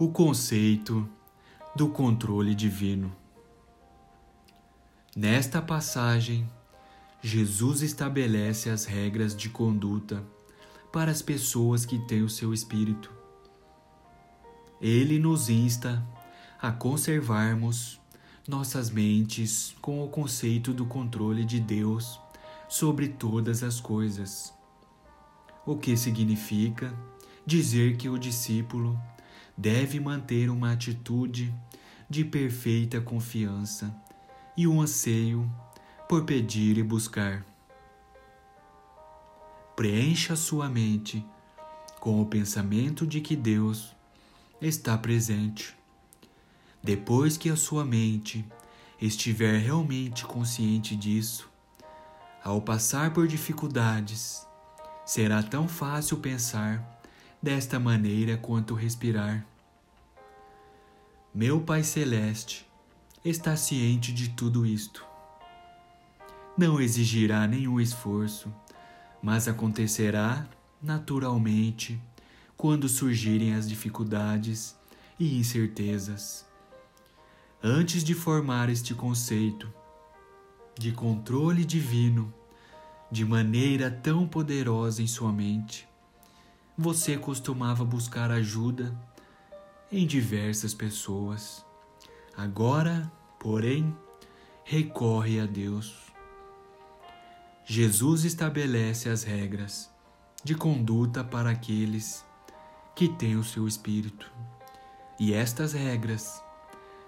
o conceito do controle divino. Nesta passagem, Jesus estabelece as regras de conduta para as pessoas que têm o seu espírito. Ele nos insta a conservarmos nossas mentes com o conceito do controle de Deus sobre todas as coisas. O que significa dizer que o discípulo deve manter uma atitude de perfeita confiança e um anseio por pedir e buscar. Preencha sua mente com o pensamento de que Deus está presente. Depois que a sua mente estiver realmente consciente disso, ao passar por dificuldades, será tão fácil pensar desta maneira quanto respirar. Meu Pai Celeste está ciente de tudo isto. Não exigirá nenhum esforço, mas acontecerá naturalmente quando surgirem as dificuldades e incertezas. Antes de formar este conceito de controle divino de maneira tão poderosa em sua mente, você costumava buscar ajuda em diversas pessoas. Agora, porém, recorre a Deus. Jesus estabelece as regras de conduta para aqueles que têm o seu espírito. E estas regras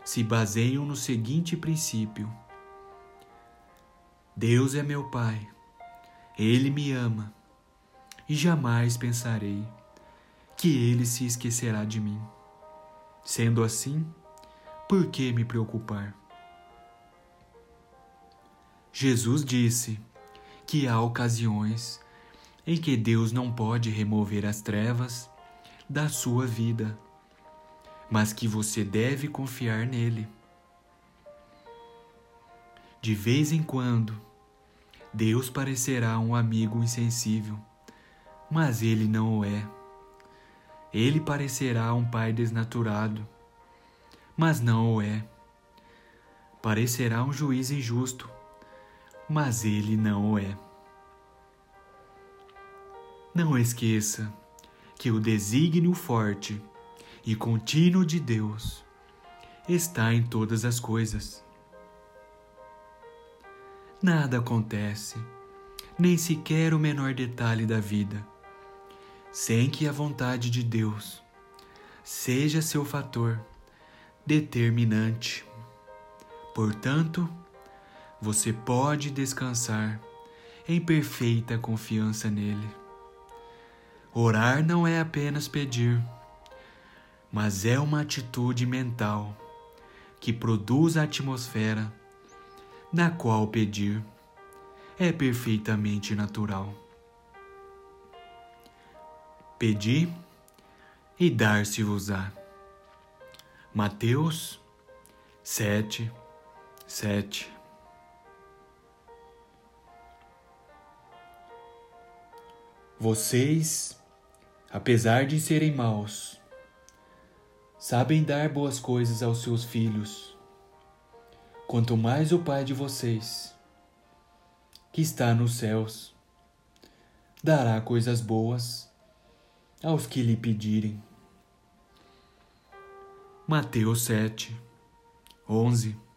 se baseiam no seguinte princípio: Deus é meu Pai, Ele me ama e jamais pensarei que ele se esquecerá de mim. Sendo assim, por que me preocupar? Jesus disse que há ocasiões em que Deus não pode remover as trevas da sua vida, mas que você deve confiar nele. De vez em quando, Deus parecerá um amigo insensível mas ele não o é. Ele parecerá um pai desnaturado, mas não o é. Parecerá um juiz injusto, mas ele não o é. Não esqueça que o desígnio forte e contínuo de Deus está em todas as coisas. Nada acontece, nem sequer o menor detalhe da vida sem que a vontade de Deus seja seu fator determinante. Portanto, você pode descansar em perfeita confiança nele. Orar não é apenas pedir, mas é uma atitude mental que produz a atmosfera na qual pedir é perfeitamente natural. Pedi e dar-se-vos-á. Mateus 7, 7. Vocês, apesar de serem maus, sabem dar boas coisas aos seus filhos. Quanto mais o Pai de vocês, que está nos céus, dará coisas boas aos que lhe pedirem. Mateus 7, 11